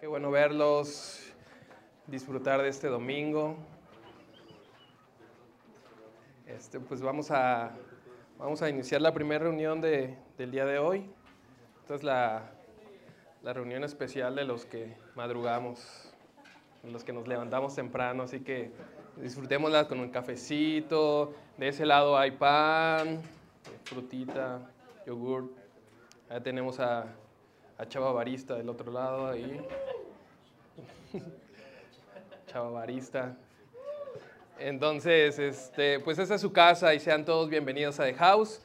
Qué bueno verlos, disfrutar de este domingo. Este, pues vamos a, vamos a iniciar la primera reunión de, del día de hoy. Esta es la, la reunión especial de los que madrugamos, de los que nos levantamos temprano, así que disfrutémosla con un cafecito. De ese lado hay pan, frutita, yogur. Allá tenemos a, a Chava Barista del otro lado ahí. Chava Barista. Entonces, este, pues esa es su casa y sean todos bienvenidos a The House.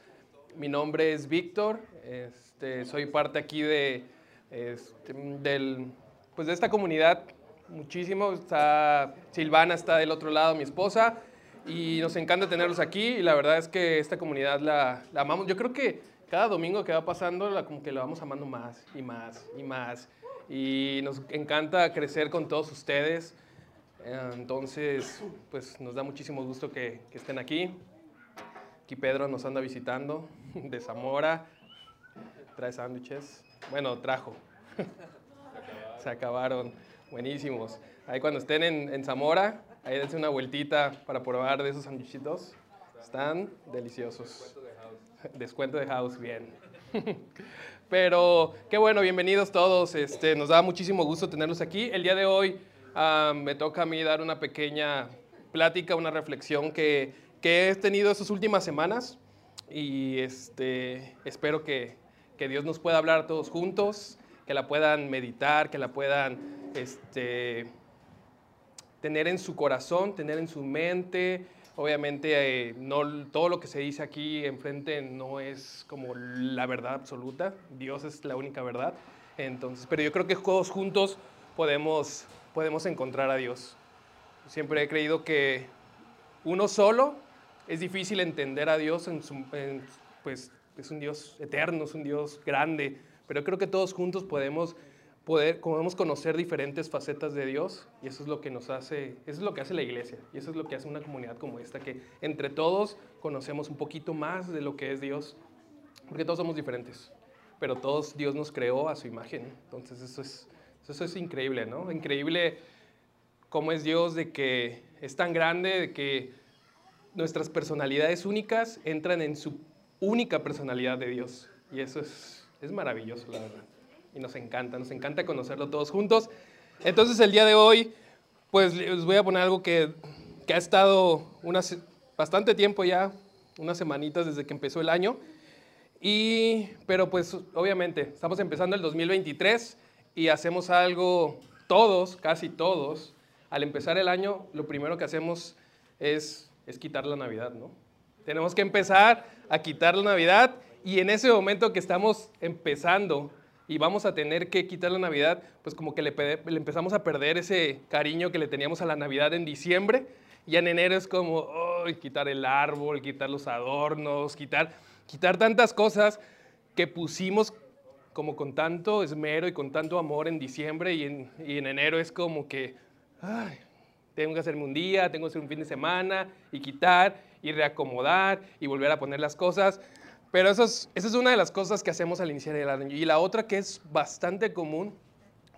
Mi nombre es Víctor, este, soy parte aquí de, este, del, pues de esta comunidad muchísimo. Está, Silvana está del otro lado, mi esposa, y nos encanta tenerlos aquí y la verdad es que esta comunidad la amamos. Yo creo que cada domingo que va pasando, la, como que lo vamos amando más y más y más. Y nos encanta crecer con todos ustedes. Entonces, pues nos da muchísimo gusto que, que estén aquí. Aquí Pedro nos anda visitando de Zamora. Trae sándwiches. Bueno, trajo. Se acabaron. Buenísimos. Ahí cuando estén en, en, Zamora, ahí dense una vueltita para probar de esos sándwichitos. Están deliciosos. Descuento de house, bien. Pero qué bueno, bienvenidos todos. Este, nos da muchísimo gusto tenerlos aquí. El día de hoy uh, me toca a mí dar una pequeña plática, una reflexión que, que he tenido estas últimas semanas y este, espero que, que, Dios nos pueda hablar todos juntos, que la puedan meditar, que la puedan este, tener en su corazón, tener en su mente. Obviamente, eh, no, todo lo que se dice aquí enfrente no es como la verdad absoluta. Dios es la única verdad. Entonces, pero yo creo que todos juntos podemos, podemos encontrar a Dios. Siempre he creído que uno solo es difícil entender a Dios, pues es un Dios eterno, es un Dios grande, pero creo que todos juntos podemos poder, podemos conocer diferentes facetas de Dios y eso es lo que nos hace, eso es lo que hace la iglesia y eso es lo que hace una comunidad como esta, que entre todos conocemos un poquito más de lo que es Dios, porque todos somos diferentes, pero todos Dios nos creó a su imagen, entonces eso es, eso es increíble, ¿no? Increíble cómo es Dios de que es tan grande, de que nuestras personalidades únicas entran en su única personalidad de Dios y eso es, es maravilloso, la verdad y nos encanta, nos encanta conocerlo todos juntos. Entonces el día de hoy, pues les voy a poner algo que, que ha estado unas, bastante tiempo ya, unas semanitas desde que empezó el año. Y, pero pues obviamente estamos empezando el 2023 y hacemos algo todos, casi todos, al empezar el año, lo primero que hacemos es, es quitar la Navidad, ¿no? Tenemos que empezar a quitar la Navidad y en ese momento que estamos empezando y vamos a tener que quitar la Navidad, pues como que le, empezamos a perder ese cariño que le teníamos a la Navidad en diciembre. Y en enero es como, oh, quitar el árbol, quitar los adornos, quitar, quitar tantas cosas que pusimos como con tanto esmero y con tanto amor en diciembre y en, y en enero es como que, ay, tengo que hacerme un día, tengo que hacer un fin de semana y quitar y reacomodar y volver a poner las cosas. Pero eso es, esa es una de las cosas que hacemos al iniciar el año. Y la otra que es bastante común,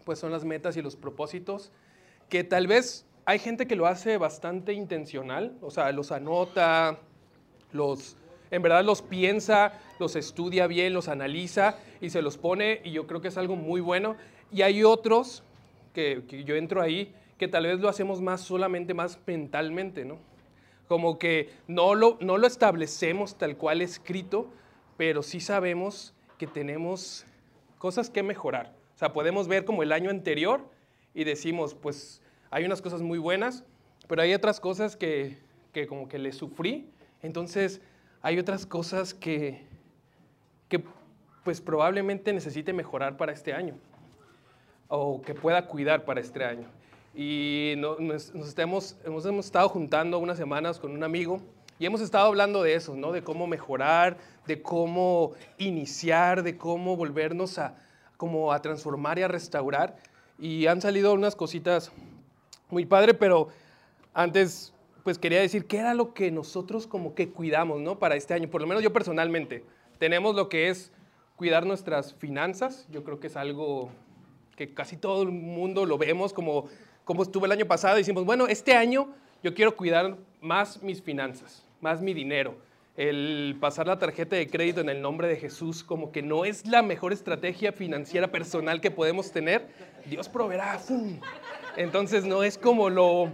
pues son las metas y los propósitos, que tal vez hay gente que lo hace bastante intencional, o sea, los anota, los, en verdad los piensa, los estudia bien, los analiza y se los pone, y yo creo que es algo muy bueno. Y hay otros, que, que yo entro ahí, que tal vez lo hacemos más solamente más mentalmente, ¿no? Como que no lo, no lo establecemos tal cual escrito, pero sí sabemos que tenemos cosas que mejorar. O sea, podemos ver como el año anterior y decimos, pues hay unas cosas muy buenas, pero hay otras cosas que, que como que le sufrí. Entonces, hay otras cosas que, que pues probablemente necesite mejorar para este año o que pueda cuidar para este año y nos, nos estemos, hemos, hemos estado juntando unas semanas con un amigo y hemos estado hablando de eso, ¿no? De cómo mejorar, de cómo iniciar, de cómo volvernos a, como a transformar y a restaurar. Y han salido unas cositas muy padre, pero antes pues quería decir qué era lo que nosotros como que cuidamos, ¿no? Para este año, por lo menos yo personalmente. Tenemos lo que es cuidar nuestras finanzas, yo creo que es algo que casi todo el mundo lo vemos como, como estuvo el año pasado, decimos, bueno, este año yo quiero cuidar más mis finanzas, más mi dinero. El pasar la tarjeta de crédito en el nombre de Jesús como que no es la mejor estrategia financiera personal que podemos tener. Dios proveerá. Entonces no es como lo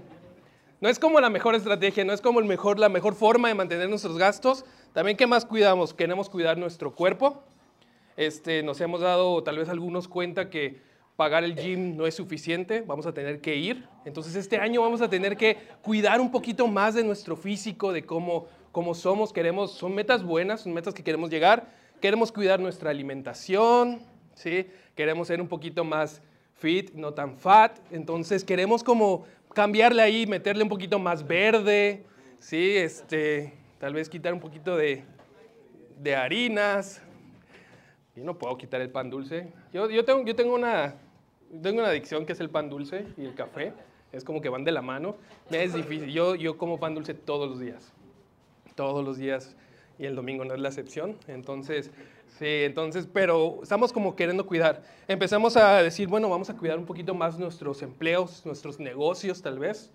no es como la mejor estrategia, no es como el mejor, la mejor forma de mantener nuestros gastos. También, ¿qué más cuidamos? Queremos cuidar nuestro cuerpo. Este, nos hemos dado tal vez algunos cuenta que pagar el gym no es suficiente, vamos a tener que ir. Entonces este año vamos a tener que cuidar un poquito más de nuestro físico, de cómo, cómo somos. Queremos, son metas buenas, son metas que queremos llegar. Queremos cuidar nuestra alimentación, ¿sí? Queremos ser un poquito más fit, no tan fat. Entonces queremos como cambiarle ahí, meterle un poquito más verde, ¿sí? Este, tal vez quitar un poquito de, de harinas. Yo no puedo quitar el pan dulce. Yo, yo, tengo, yo tengo, una, tengo una adicción que es el pan dulce y el café. Es como que van de la mano. Es difícil. Yo, yo como pan dulce todos los días. Todos los días. Y el domingo no es la excepción. Entonces, Sí, entonces, pero estamos como queriendo cuidar. Empezamos a decir, bueno, vamos a cuidar un poquito más nuestros empleos, nuestros negocios tal vez,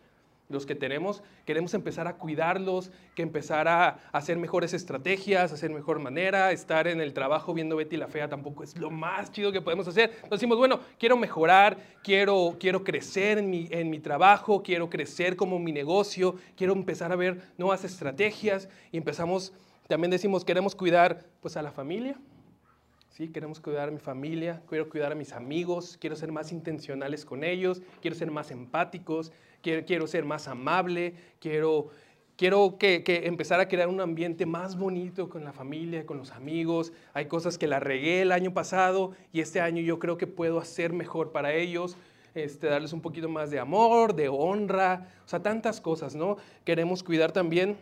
los que tenemos. Queremos empezar a cuidarlos, que empezar a hacer mejores estrategias, hacer mejor manera, estar en el trabajo viendo Betty la Fea tampoco es lo más chido que podemos hacer. Entonces decimos, bueno, quiero mejorar, quiero, quiero crecer en mi, en mi trabajo, quiero crecer como mi negocio, quiero empezar a ver nuevas estrategias y empezamos también decimos, queremos cuidar pues a la familia, ¿sí? Queremos cuidar a mi familia, quiero cuidar a mis amigos, quiero ser más intencionales con ellos, quiero ser más empáticos, quiero, quiero ser más amable, quiero, quiero que, que, empezar a crear un ambiente más bonito con la familia, con los amigos. Hay cosas que la regué el año pasado y este año yo creo que puedo hacer mejor para ellos. Este, darles un poquito más de amor, de honra, o sea, tantas cosas, ¿no? Queremos cuidar también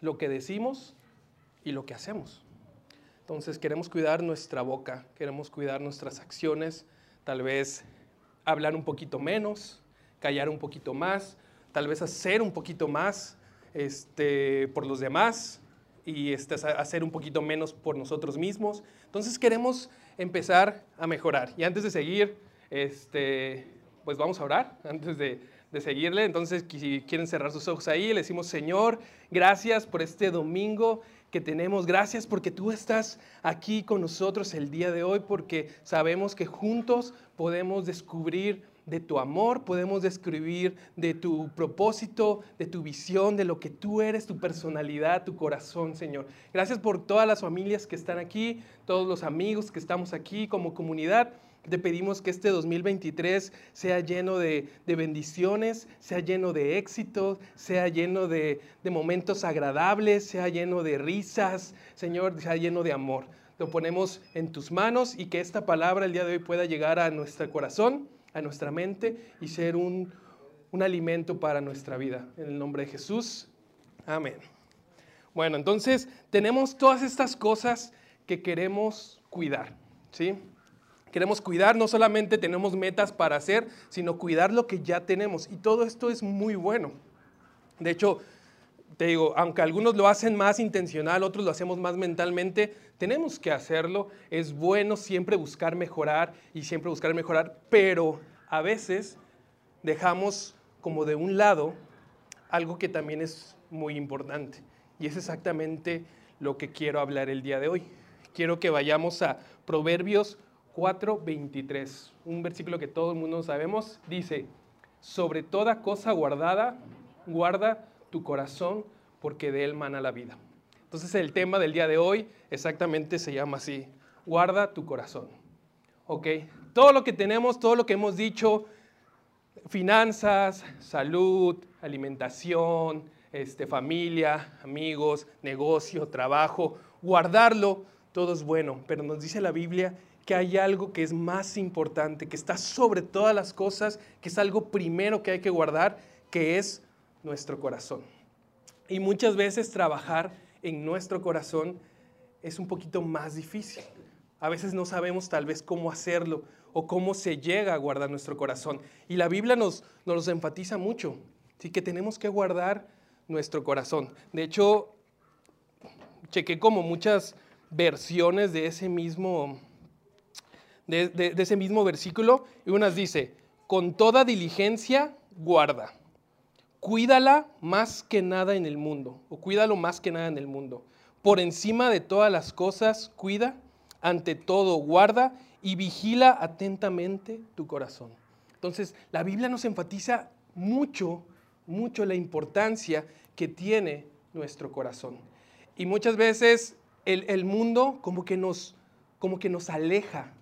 lo que decimos, y lo que hacemos. Entonces queremos cuidar nuestra boca, queremos cuidar nuestras acciones, tal vez hablar un poquito menos, callar un poquito más, tal vez hacer un poquito más este, por los demás y este, hacer un poquito menos por nosotros mismos. Entonces queremos empezar a mejorar. Y antes de seguir, este, pues vamos a orar, antes de, de seguirle. Entonces, si quieren cerrar sus ojos ahí, le decimos, Señor, gracias por este domingo que tenemos. Gracias porque tú estás aquí con nosotros el día de hoy, porque sabemos que juntos podemos descubrir de tu amor, podemos describir de tu propósito, de tu visión, de lo que tú eres, tu personalidad, tu corazón, Señor. Gracias por todas las familias que están aquí, todos los amigos que estamos aquí como comunidad. Te pedimos que este 2023 sea lleno de, bendiciones, sea lleno de éxito, sea lleno de, de momentos agradables, sea lleno de risas, Señor, sea lleno de amor. Lo ponemos en tus manos y que esta palabra el día de hoy pueda llegar a nuestro corazón, nuestra mente y ser un, un alimento para nuestra vida. En el nombre de Jesús. Amén. Bueno, entonces tenemos todas estas cosas que queremos cuidar, ¿sí? Queremos cuidar, no solamente tenemos metas para hacer, sino cuidar lo que ya tenemos. Y todo esto es muy bueno. De hecho, te digo, aunque algunos lo hacen más intencional, otros lo hacemos más mentalmente, tenemos que hacerlo. Es bueno siempre buscar mejorar y siempre buscar mejorar, pero a veces dejamos como de un lado algo que también es muy importante. Y es exactamente lo que quiero hablar el día de hoy. Quiero que vayamos a Proverbios 4:23, un versículo que todo el mundo sabemos, dice, sobre toda cosa guardada, guarda tu corazón, porque de él mana la vida. Entonces el tema del día de hoy exactamente se llama así, guarda tu corazón. ¿Ok? Todo lo que tenemos, todo lo que hemos dicho, finanzas, salud, alimentación, este, familia, amigos, negocio, trabajo, guardarlo, todo es bueno, pero nos dice la Biblia que hay algo que es más importante, que está sobre todas las cosas, que es algo primero que hay que guardar, que es nuestro corazón. Y muchas veces trabajar en nuestro corazón es un poquito más difícil. A veces no sabemos tal vez cómo hacerlo o cómo se llega a guardar nuestro corazón. Y la Biblia nos, nos enfatiza mucho, ¿sí? que tenemos que guardar nuestro corazón. De hecho, chequé como muchas versiones de ese mismo de, ese mismo versículo, y unas dice, con toda diligencia guarda, cuídala más que nada en el mundo, o cuídalo más que nada en el mundo. Por encima de todas las cosas, cuida, ante todo guarda y vigila atentamente tu corazón. Entonces, la Biblia nos enfatiza mucho, mucho la importancia que tiene nuestro corazón. Y muchas veces el, mundo como que, nos, como que nos aleja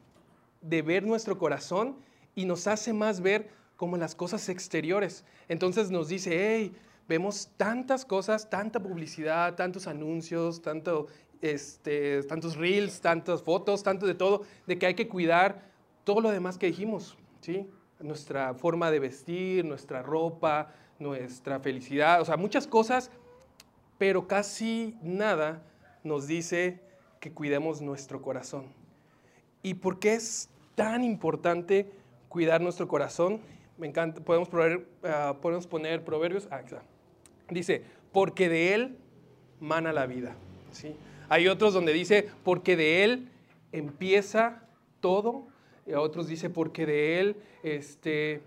de ver nuestro corazón y nos hace más ver como las cosas exteriores. Entonces nos dice, hey, vemos tantas cosas, tanta publicidad, tantos anuncios, tanto, este, tantos reels, tantas fotos, tanto de todo, de que hay que cuidar todo lo demás que dijimos, ¿sí? Nuestra forma de vestir, nuestra ropa, nuestra felicidad, o sea, muchas cosas, pero casi nada nos dice que cuidemos nuestro corazón. ¿Y por qué es tan importante cuidar nuestro corazón. Me encanta, podemos, ah, podemos poner proverbios. Ah, dice, porque de él mana la vida. ¿sí? Hay otros donde dice, porque de él empieza todo. Y otros dice, porque de él, este,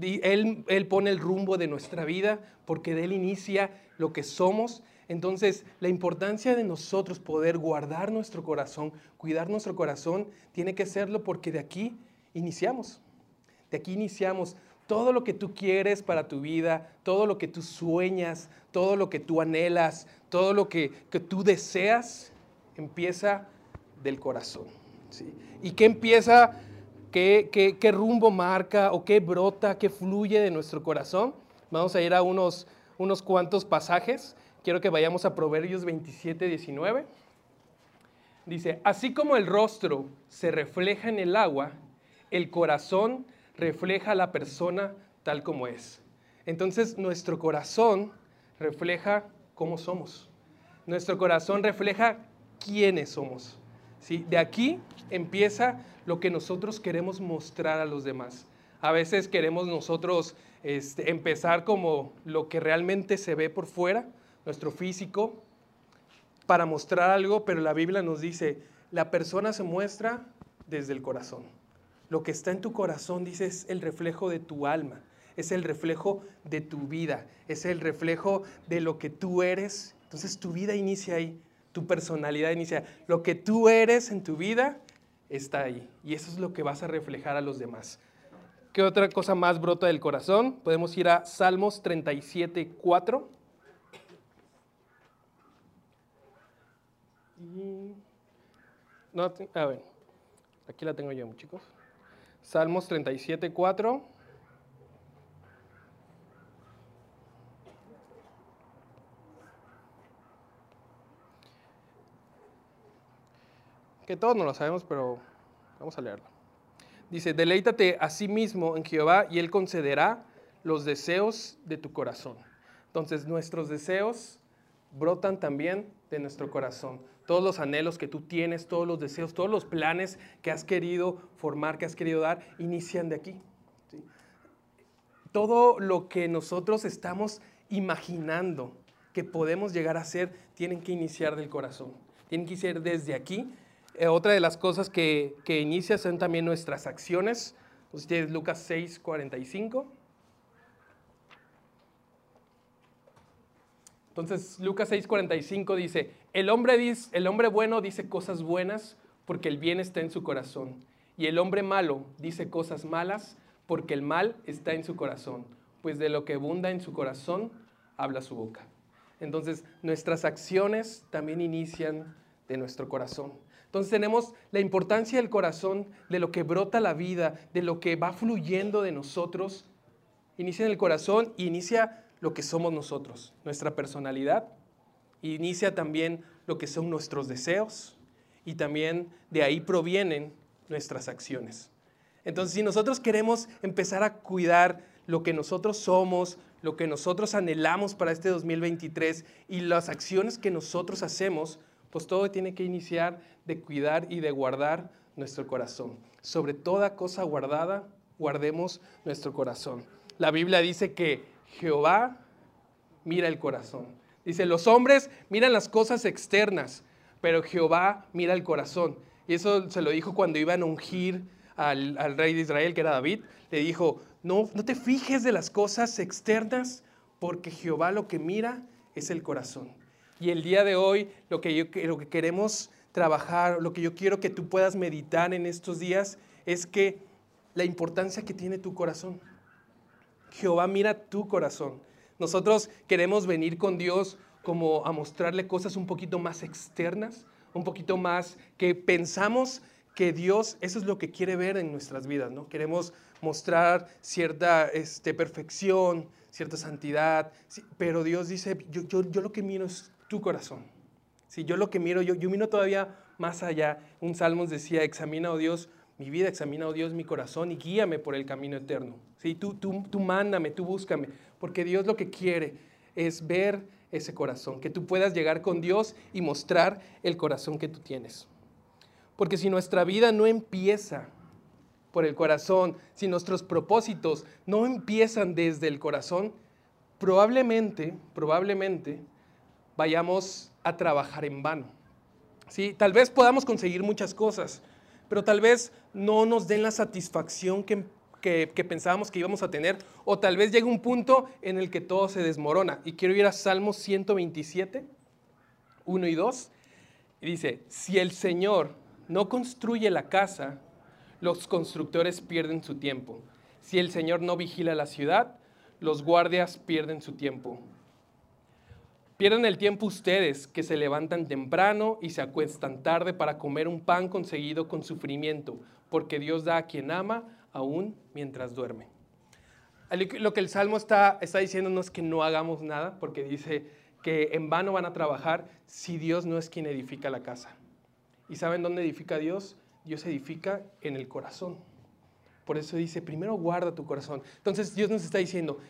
él, él pone el rumbo de nuestra vida, porque de él inicia lo que somos. Entonces, la importancia de nosotros poder guardar nuestro corazón, cuidar nuestro corazón, tiene que serlo porque de aquí iniciamos. De aquí iniciamos todo lo que tú quieres para tu vida, todo lo que tú sueñas, todo lo que tú anhelas, todo lo que, tú deseas, empieza del corazón. ¿Y qué empieza? ¿Qué, qué, rumbo marca o qué brota, qué fluye de nuestro corazón? Vamos a ir a unos, unos cuantos pasajes. Quiero que vayamos a Proverbios 27, 19. Dice, así como el rostro se refleja en el agua, el corazón refleja a la persona tal como es. Entonces nuestro corazón refleja cómo somos. Nuestro corazón refleja quiénes somos. ¿sí? De aquí empieza lo que nosotros queremos mostrar a los demás. A veces queremos nosotros este, empezar como lo que realmente se ve por fuera, nuestro físico, para mostrar algo, pero la Biblia nos dice, la persona se muestra desde el corazón. Lo que está en tu corazón, dice, es el reflejo de tu alma, es el reflejo de tu vida, es el reflejo de lo que tú eres. Entonces tu vida inicia ahí, tu personalidad inicia. Lo que tú eres en tu vida está ahí. Y eso es lo que vas a reflejar a los demás. ¿Qué otra cosa más brota del corazón? Podemos ir a Salmos 37, 4. No, a ver, aquí la tengo yo, chicos. Salmos 37, 4. Que todos no lo sabemos, pero vamos a leerlo. Dice, deleítate a sí mismo en Jehová y Él concederá los deseos de tu corazón. Entonces nuestros deseos brotan también de nuestro corazón todos los anhelos que tú tienes, todos los deseos, todos los planes que has querido formar, que has querido dar, inician de aquí. Todo lo que nosotros estamos imaginando que podemos llegar a ser, tienen que iniciar del corazón, tienen que iniciar desde aquí. Eh, otra de las cosas que, que inicia son también nuestras acciones. Ustedes, Lucas 6, 45. Entonces, Lucas 6:45 dice, el hombre, dice, el hombre bueno dice cosas buenas porque el bien está en su corazón. Y el hombre malo dice cosas malas porque el mal está en su corazón. Pues de lo que abunda en su corazón, habla su boca. Entonces, nuestras acciones también inician de nuestro corazón. Entonces tenemos la importancia del corazón, de lo que brota la vida, de lo que va fluyendo de nosotros. Inicia en el corazón y inicia lo que somos nosotros, nuestra personalidad, inicia también lo que son nuestros deseos y también de ahí provienen nuestras acciones. Entonces, si nosotros queremos empezar a cuidar lo que nosotros somos, lo que nosotros anhelamos para este 2023 y las acciones que nosotros hacemos, pues todo tiene que iniciar de cuidar y de guardar nuestro corazón. Sobre toda cosa guardada, guardemos nuestro corazón. La Biblia dice que Jehová mira el corazón. Dice, los hombres miran las cosas externas, pero Jehová mira el corazón. Y eso se lo dijo cuando iban a ungir al, al rey de Israel, que era David. Le dijo, no, no te fijes de las cosas externas, porque Jehová lo que mira es el corazón. Y el día de hoy lo que, yo, lo que queremos trabajar, lo que yo quiero que tú puedas meditar en estos días es que la importancia que tiene tu corazón. Jehová mira tu corazón. Nosotros queremos venir con Dios como a mostrarle cosas un poquito más externas, un poquito más que pensamos que Dios, eso es lo que quiere ver en nuestras vidas, ¿no? Queremos mostrar cierta este, perfección, cierta santidad, pero Dios dice, yo, yo, yo, lo que miro es tu corazón. Si yo lo que miro, yo, yo miro todavía más allá. Un Salmos decía, examina, oh Dios, mi vida, examina, oh Dios, mi corazón y guíame por el camino eterno. ¿Sí? Tú, tú, tú mándame, tú búscame, porque Dios lo que quiere es ver ese corazón, que tú puedas llegar con Dios y mostrar el corazón que tú tienes. Porque si nuestra vida no empieza por el corazón, si nuestros propósitos no empiezan desde el corazón, probablemente, probablemente vayamos a trabajar en vano. ¿Sí? Tal vez podamos conseguir muchas cosas, pero tal vez no nos den la satisfacción que, que, pensábamos que íbamos a tener, o tal vez llegue un punto en el que todo se desmorona. Y quiero ir a Salmos 127, 1 y 2, y dice, si el Señor no construye la casa, los constructores pierden su tiempo. Si el Señor no vigila la ciudad, los guardias pierden su tiempo. Pierden el tiempo ustedes que se levantan temprano y se acuestan tarde para comer un pan conseguido con sufrimiento, porque Dios da a quien ama aún mientras duerme. Lo que el Salmo está, está diciendo no es que no hagamos nada, porque dice que en vano van a trabajar si Dios no es quien edifica la casa. ¿Y saben dónde edifica Dios? Dios edifica en el corazón. Por eso dice, primero guarda tu corazón. Entonces Dios nos está diciendo,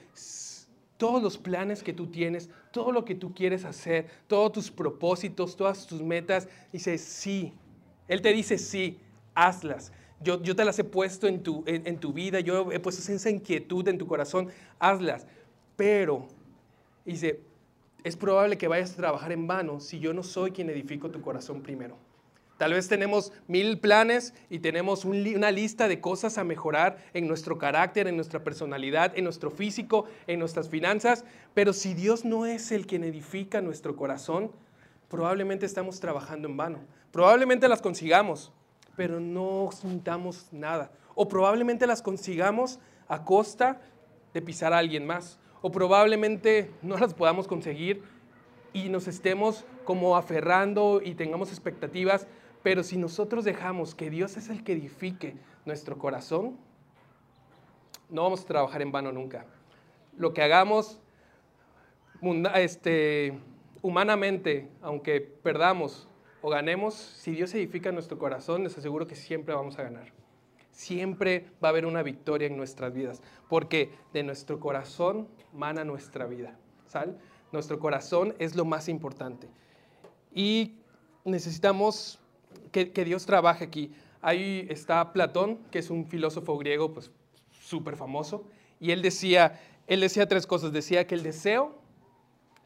todos los planes que tú tienes, todo lo que tú quieres hacer, todos tus propósitos, todas tus metas, dice sí. Él te dice sí, hazlas. Yo, yo te las he puesto en tu, en, en tu vida, yo he puesto esa inquietud en tu corazón, hazlas. Pero, dice, es probable que vayas a trabajar en vano si yo no soy quien edifico tu corazón primero. Tal vez tenemos mil planes y tenemos una lista de cosas a mejorar en nuestro carácter, en nuestra personalidad, en nuestro físico, en nuestras finanzas, pero si Dios no es el quien edifica nuestro corazón, probablemente estamos trabajando en vano. Probablemente las consigamos, pero no sintamos nada. O probablemente las consigamos a costa de pisar a alguien más. O probablemente no las podamos conseguir y nos estemos como aferrando y tengamos expectativas pero si nosotros dejamos que Dios es el que edifique nuestro corazón, no vamos a trabajar en vano nunca. Lo que hagamos este, humanamente, aunque perdamos o ganemos, si Dios edifica nuestro corazón, les aseguro que siempre vamos a ganar. Siempre va a haber una victoria en nuestras vidas, porque de nuestro corazón mana nuestra vida. ¿sal? Nuestro corazón es lo más importante. Y necesitamos que, Dios trabaje aquí. Ahí está Platón, que es un filósofo griego pues súper famoso, y él decía, él decía tres cosas. Decía que el deseo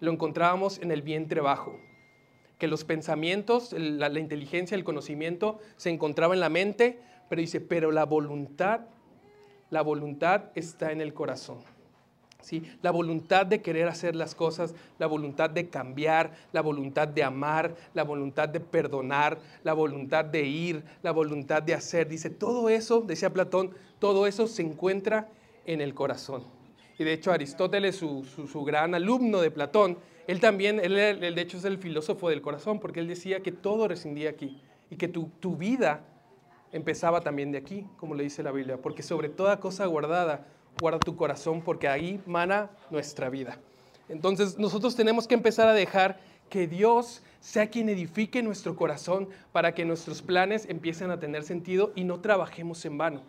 lo encontrábamos en el vientre bajo, que los pensamientos, la, inteligencia, el conocimiento se encontraba en la mente, pero dice, pero la voluntad, la voluntad está en el corazón. La voluntad de querer hacer las cosas, la voluntad de cambiar, la voluntad de amar, la voluntad de perdonar, la voluntad de ir, la voluntad de hacer. Dice, todo eso, decía Platón, todo eso se encuentra en el corazón. Y de hecho Aristóteles, su, gran alumno de Platón, él también, él, de hecho es el filósofo del corazón, porque él decía que todo rescindía aquí y que tu, tu vida empezaba también de aquí, como le dice la Biblia, porque sobre toda cosa guardada guarda tu corazón porque ahí mana nuestra vida. Entonces nosotros tenemos que empezar a dejar que Dios sea quien edifique nuestro corazón para que nuestros planes empiecen a tener sentido y no trabajemos en vano.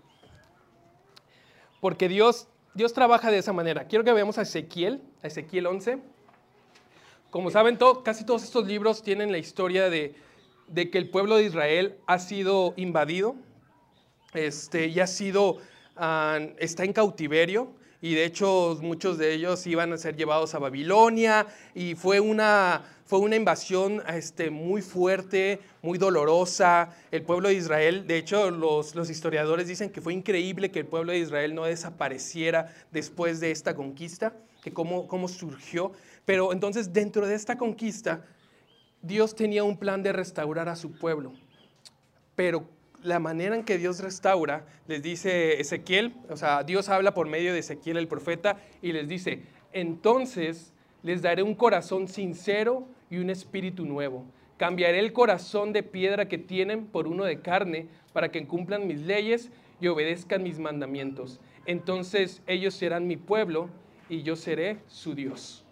Porque Dios, Dios trabaja de esa manera. Quiero que veamos a Ezequiel, a Ezequiel 11. Como saben, casi todos estos libros tienen la historia de, de, que el pueblo de Israel ha sido invadido este, y ha sido está en cautiverio, y de hecho muchos de ellos iban a ser llevados a Babilonia y fue una, fue una invasión este, muy fuerte, muy dolorosa. El pueblo de Israel, de hecho los, los historiadores dicen que fue increíble que el pueblo de Israel no desapareciera después de esta conquista, que cómo, cómo surgió. Pero entonces dentro de esta conquista, Dios tenía un plan de restaurar a su pueblo. Pero la manera en que Dios restaura, les dice Ezequiel, o sea, Dios habla por medio de Ezequiel el profeta y les dice, entonces les daré un corazón sincero y un espíritu nuevo. Cambiaré el corazón de piedra que tienen por uno de carne para que cumplan mis leyes y obedezcan mis mandamientos. Entonces ellos serán mi pueblo y yo seré su Dios.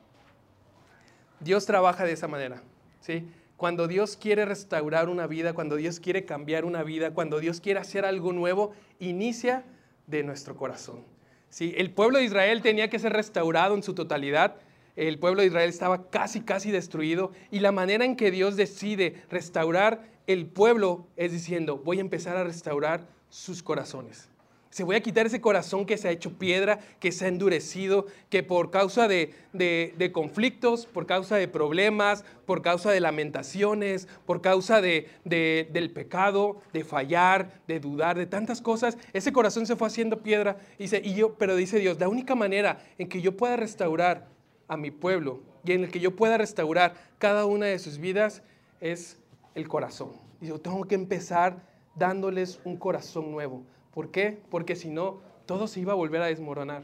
Dios trabaja de esa manera, ¿sí? Cuando Dios quiere restaurar una vida, cuando Dios quiere cambiar una vida, cuando Dios quiere hacer algo nuevo, inicia de nuestro corazón. ¿sí? El pueblo de Israel tenía que ser restaurado en su totalidad. El pueblo de Israel estaba casi, casi destruido. Y la manera en que Dios decide restaurar el pueblo es diciendo, voy a empezar a restaurar sus corazones. Se voy a quitar ese corazón que se ha hecho piedra, que se ha endurecido, que por causa de, conflictos, por causa de problemas, por causa de lamentaciones, por causa de, del pecado, de fallar, de dudar, de tantas cosas, ese corazón se fue haciendo piedra. Dice, y yo, pero dice Dios, la única manera en que yo pueda restaurar a mi pueblo y en el que yo pueda restaurar cada una de sus vidas es el corazón. Y yo tengo que empezar dándoles un corazón nuevo ¿Por qué? Porque si no, todo se iba a volver a desmoronar.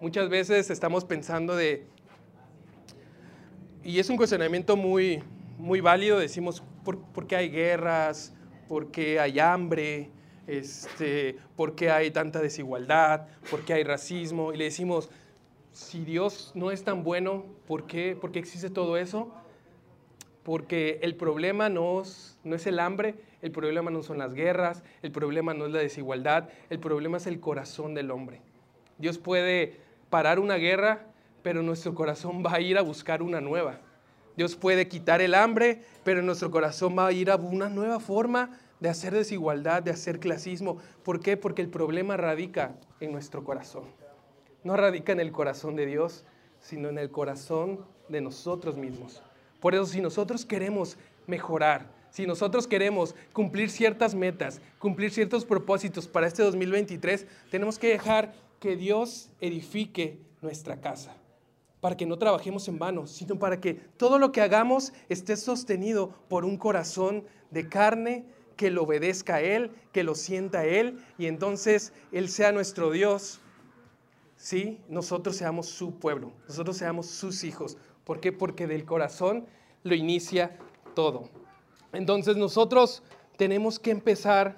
Muchas veces estamos pensando de, y es un cuestionamiento muy, muy válido, decimos, ¿por, qué hay guerras? ¿Por qué hay hambre? Este, ¿Por qué hay tanta desigualdad? ¿Por qué hay racismo? Y le decimos, si Dios no es tan bueno, ¿por qué, ¿Por qué existe todo eso? Porque el problema no es el hambre, el problema no son las guerras, el problema no es la desigualdad, el problema es el corazón del hombre. Dios puede parar una guerra, pero nuestro corazón va a ir a buscar una nueva. Dios puede quitar el hambre, pero nuestro corazón va a ir a una nueva forma de hacer desigualdad, de hacer clasismo. ¿Por qué? Porque el problema radica en nuestro corazón. No radica en el corazón de Dios, sino en el corazón de nosotros mismos. Por eso si nosotros queremos mejorar, si nosotros queremos cumplir ciertas metas, cumplir ciertos propósitos para este 2023, tenemos que dejar que Dios edifique nuestra casa, para que no trabajemos en vano, sino para que todo lo que hagamos esté sostenido por un corazón de carne que lo obedezca a Él, que lo sienta a Él, y entonces Él sea nuestro Dios. Sí, nosotros seamos su pueblo, nosotros seamos sus hijos. ¿Por qué? Porque del corazón lo inicia todo. Entonces nosotros tenemos que empezar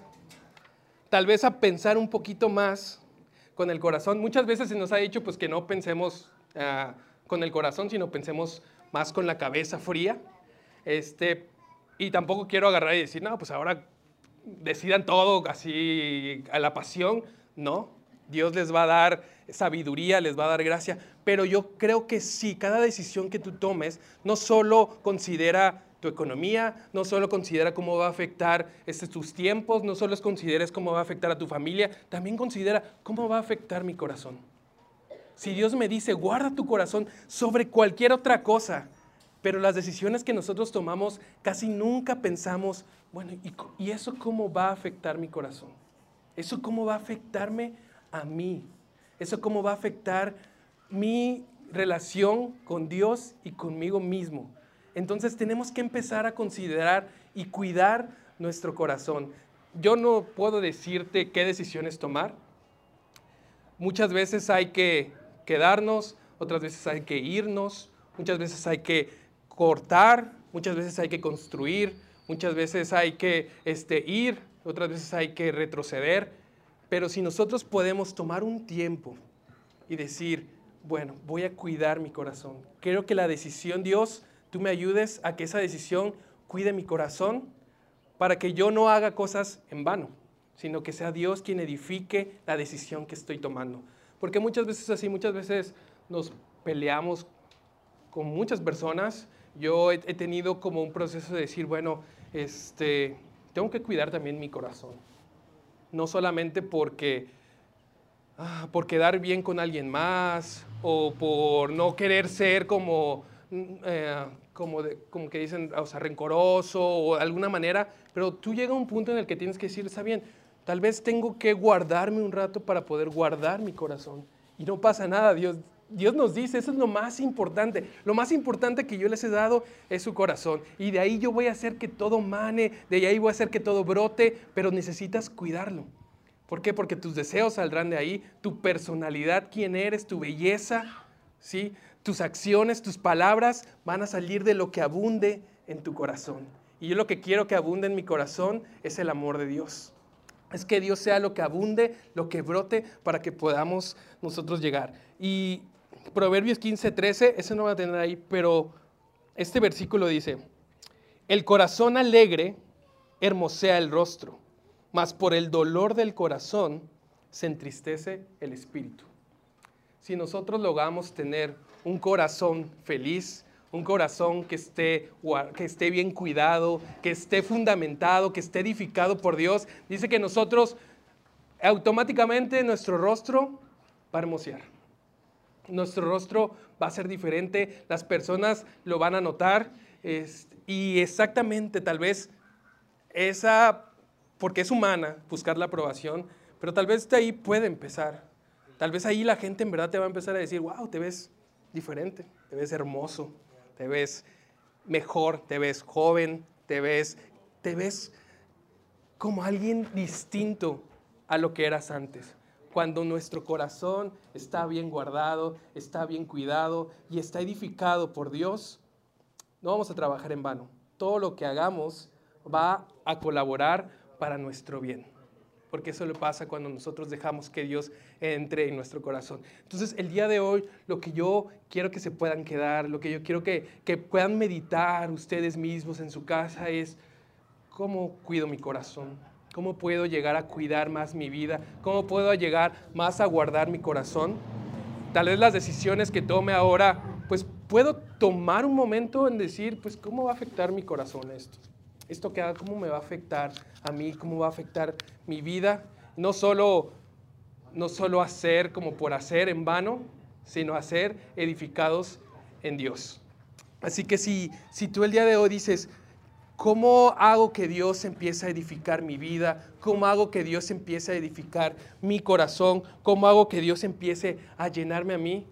tal vez a pensar un poquito más con el corazón. Muchas veces se nos ha dicho pues que no pensemos ah, con el corazón, sino pensemos más con la cabeza fría. Este, y tampoco quiero agarrar y decir, no, pues ahora decidan todo así a la pasión. No, Dios les va a dar sabiduría, les va a dar gracia, pero yo creo que sí, cada decisión que tú tomes no solo considera tu economía, no solo considera cómo va a afectar este, tus tiempos, no solo consideres cómo va a afectar a tu familia, también considera cómo va a afectar mi corazón. Si Dios me dice, guarda tu corazón sobre cualquier otra cosa, pero las decisiones que nosotros tomamos casi nunca pensamos, bueno, ¿y, ¿y eso cómo va a afectar mi corazón? ¿Eso cómo va a afectarme a mí? ¿Eso cómo va a afectar mi relación con Dios y conmigo mismo? Entonces tenemos que empezar a considerar y cuidar nuestro corazón. Yo no puedo decirte qué decisiones tomar. Muchas veces hay que quedarnos, otras veces hay que irnos, muchas veces hay que cortar, muchas veces hay que construir, muchas veces hay que este, ir, otras veces hay que retroceder. Pero si nosotros podemos tomar un tiempo y decir, bueno, voy a cuidar mi corazón. Creo que la decisión Dios tú me ayudes a que esa decisión cuide mi corazón para que yo no haga cosas en vano, sino que sea Dios quien edifique la decisión que estoy tomando. Porque muchas veces así, muchas veces nos peleamos con muchas personas. Yo he, tenido como un proceso de decir, bueno, este, tengo que cuidar también mi corazón. No solamente porque ah, por quedar bien con alguien más o por no querer ser como, mm, eh, como, como que dicen, o sea, rencoroso o de alguna manera, pero tú llega a un punto en el que tienes que decir, está bien, tal vez tengo que guardarme un rato para poder guardar mi corazón. Y no pasa nada, Dios, Dios nos dice, eso es lo más importante. Lo más importante que yo les he dado es su corazón. Y de ahí yo voy a hacer que todo mane, de ahí voy a hacer que todo brote, pero necesitas cuidarlo. ¿Por qué? Porque tus deseos saldrán de ahí, tu personalidad, quién eres, tu belleza, ¿sí? tus acciones, tus palabras van a salir de lo que abunde en tu corazón. Y yo lo que quiero que abunde en mi corazón es el amor de Dios. Es que Dios sea lo que abunde, lo que brote para que podamos nosotros llegar. Y Proverbios 15, 13, ese no va a tener ahí, pero este versículo dice, el corazón alegre hermosea el rostro, mas por el dolor del corazón se entristece el espíritu. Si nosotros logramos tener un corazón feliz, un corazón que esté, que esté bien cuidado, que esté fundamentado, que esté edificado por Dios, dice que nosotros automáticamente nuestro rostro va a hermosear nuestro rostro va a ser diferente, las personas lo van a notar y exactamente tal vez esa, porque es humana buscar la aprobación, pero tal vez de ahí puede empezar. Tal vez ahí la gente en verdad te va a empezar a decir, wow, te ves diferente, te ves hermoso, te ves mejor, te ves joven, te ves, te ves como alguien distinto a lo que eras antes cuando nuestro corazón está bien guardado, está bien cuidado y está edificado por Dios, no vamos a trabajar en vano. Todo lo que hagamos va a colaborar para nuestro bien. Porque eso le pasa cuando nosotros dejamos que Dios entre en nuestro corazón. Entonces, el día de hoy, lo que yo quiero que se puedan quedar, lo que yo quiero que, que puedan meditar ustedes mismos en su casa es, ¿cómo cuido mi corazón? ¿Cómo puedo llegar a cuidar más mi vida? ¿Cómo puedo llegar más a guardar mi corazón? Tal vez las decisiones que tome ahora, pues puedo tomar un momento en decir, pues, ¿cómo va a afectar mi corazón esto? Esto que haga, ¿cómo me va a afectar a mí? ¿Cómo va a afectar mi vida? No solo, no solo hacer como por hacer en vano, sino hacer edificados en Dios. Así que si, si tú el día de hoy dices, ¿Cómo hago que Dios empiece a edificar mi vida? ¿Cómo hago que Dios empiece a edificar mi corazón? ¿Cómo hago que Dios empiece a llenarme a mí?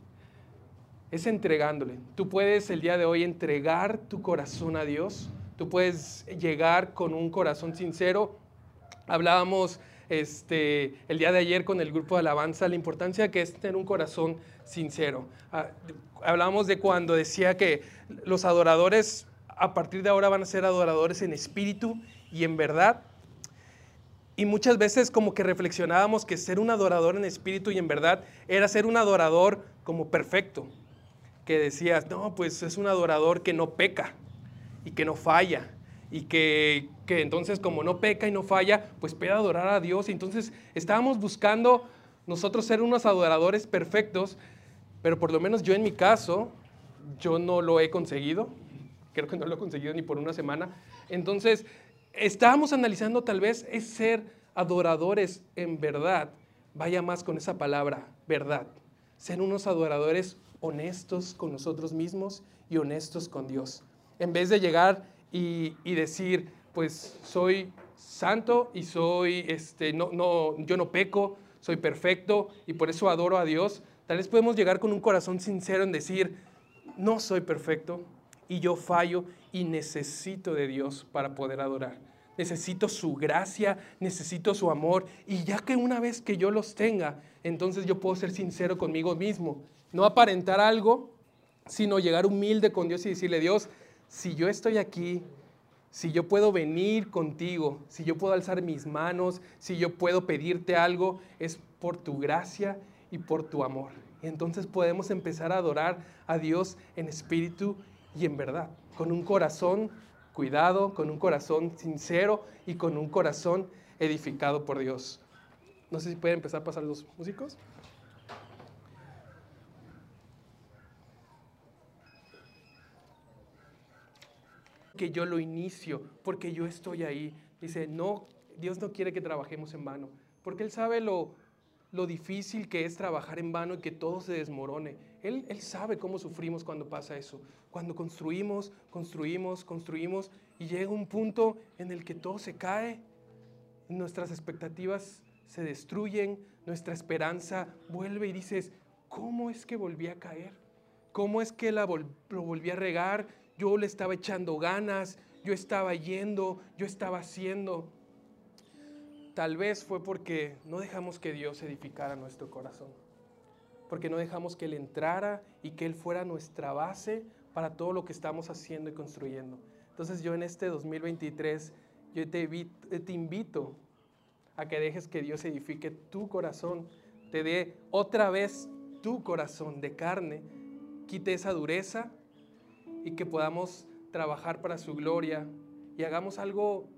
Es entregándole. Tú puedes el día de hoy entregar tu corazón a Dios. Tú puedes llegar con un corazón sincero. Hablábamos este, el día de ayer con el grupo de alabanza la importancia que es tener un corazón sincero. Ah, hablábamos de cuando decía que los adoradores a partir de ahora van a ser adoradores en espíritu y en verdad. Y muchas veces como que reflexionábamos que ser un adorador en espíritu y en verdad era ser un adorador como perfecto. Que decías, no, pues es un adorador que no peca y que no falla. Y que, que entonces como no peca y no falla, pues puede adorar a Dios. Y entonces estábamos buscando nosotros ser unos adoradores perfectos, pero por lo menos yo en mi caso, yo no lo he conseguido creo que no lo he conseguido ni por una semana. Entonces, estábamos analizando tal vez es ser adoradores en verdad. Vaya más con esa palabra, verdad. Ser unos adoradores honestos con nosotros mismos y honestos con Dios. En vez de llegar y, decir, pues soy santo y soy, este, no, no, yo no peco, soy perfecto y por eso adoro a Dios. Tal vez podemos llegar con un corazón sincero en decir, no soy perfecto, y yo fallo y necesito de Dios para poder adorar. Necesito su gracia, necesito su amor y ya que una vez que yo los tenga, entonces yo puedo ser sincero conmigo mismo, no aparentar algo, sino llegar humilde con Dios y decirle, Dios, si yo estoy aquí, si yo puedo venir contigo, si yo puedo alzar mis manos, si yo puedo pedirte algo, es por tu gracia y por tu amor. Y entonces podemos empezar a adorar a Dios en espíritu y en verdad, con un corazón cuidado, con un corazón sincero y con un corazón edificado por Dios. No sé si pueden empezar a pasar los músicos. Que yo lo inicio, porque yo estoy ahí. Dice, no, Dios no quiere que trabajemos en vano, porque Él sabe lo, lo difícil que es trabajar en vano y que todo se desmorone. Él, él sabe cómo sufrimos cuando pasa eso. Cuando construimos, construimos, construimos y llega un punto en el que todo se cae, nuestras expectativas se destruyen, nuestra esperanza vuelve y dices, ¿cómo es que volví a caer? ¿Cómo es que la lo volví a regar? Yo le estaba echando ganas, yo estaba yendo, yo estaba haciendo. Tal vez fue porque no dejamos que Dios edificara nuestro corazón, porque no dejamos que Él entrara y que Él fuera nuestra base para todo lo que estamos haciendo y construyendo. Entonces yo en este 2023, yo te, te invito a que dejes que Dios edifique tu corazón, te dé otra vez tu corazón de carne, quite esa dureza y que podamos trabajar para su gloria y hagamos algo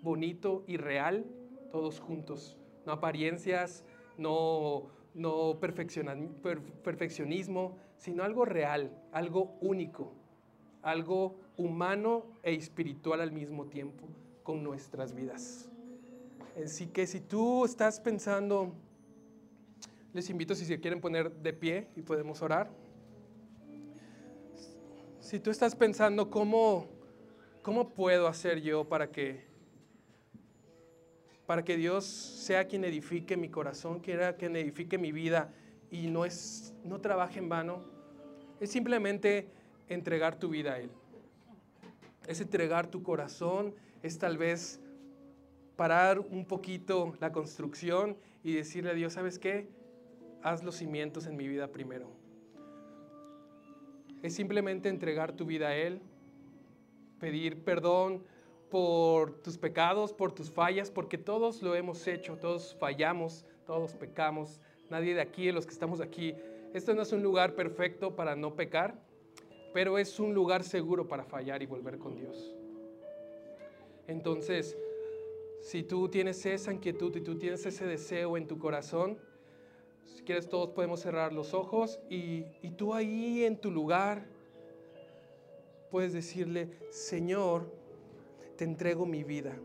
bonito y real todos juntos. No apariencias, no, no perfeccionismo, sino algo real, algo único, algo humano e espiritual al mismo tiempo con nuestras vidas. Así que si tú estás pensando, les invito si se quieren poner de pie y podemos orar. Si tú estás pensando cómo, cómo puedo hacer yo para que, para que Dios sea quien edifique mi corazón, quiera quien edifique mi vida y no, es, no trabaje en vano, es simplemente entregar tu vida a Él. Es entregar tu corazón, es tal vez parar un poquito la construcción y decirle a Dios, ¿sabes qué? Haz los cimientos en mi vida primero. Es simplemente entregar tu vida a Él, pedir perdón por tus pecados, por tus fallas, porque todos lo hemos hecho, todos fallamos, todos pecamos. Nadie de aquí, de los que estamos aquí, esto no es un lugar perfecto para no pecar, pero es un lugar seguro para fallar y volver con Dios. Entonces, si tú tienes esa inquietud y tú tienes ese deseo en tu corazón, si quieres todos podemos cerrar los ojos y, y tú ahí en tu lugar puedes decirle, Señor, te entrego mi vida.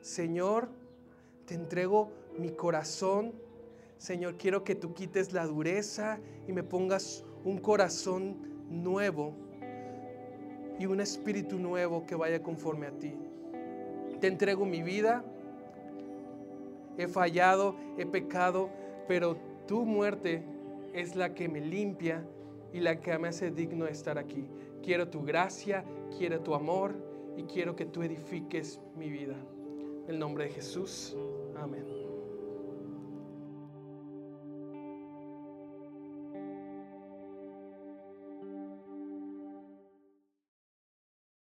Señor, te entrego mi corazón. Señor, quiero que tú quites la dureza y me pongas un corazón nuevo y un espíritu nuevo que vaya conforme a ti te entrego mi vida. He fallado, he pecado, pero tu muerte es la que me limpia y la que me hace digno de estar aquí. Quiero tu gracia, quiero tu amor y quiero que tú edifiques mi vida. En el nombre de Jesús. Amén.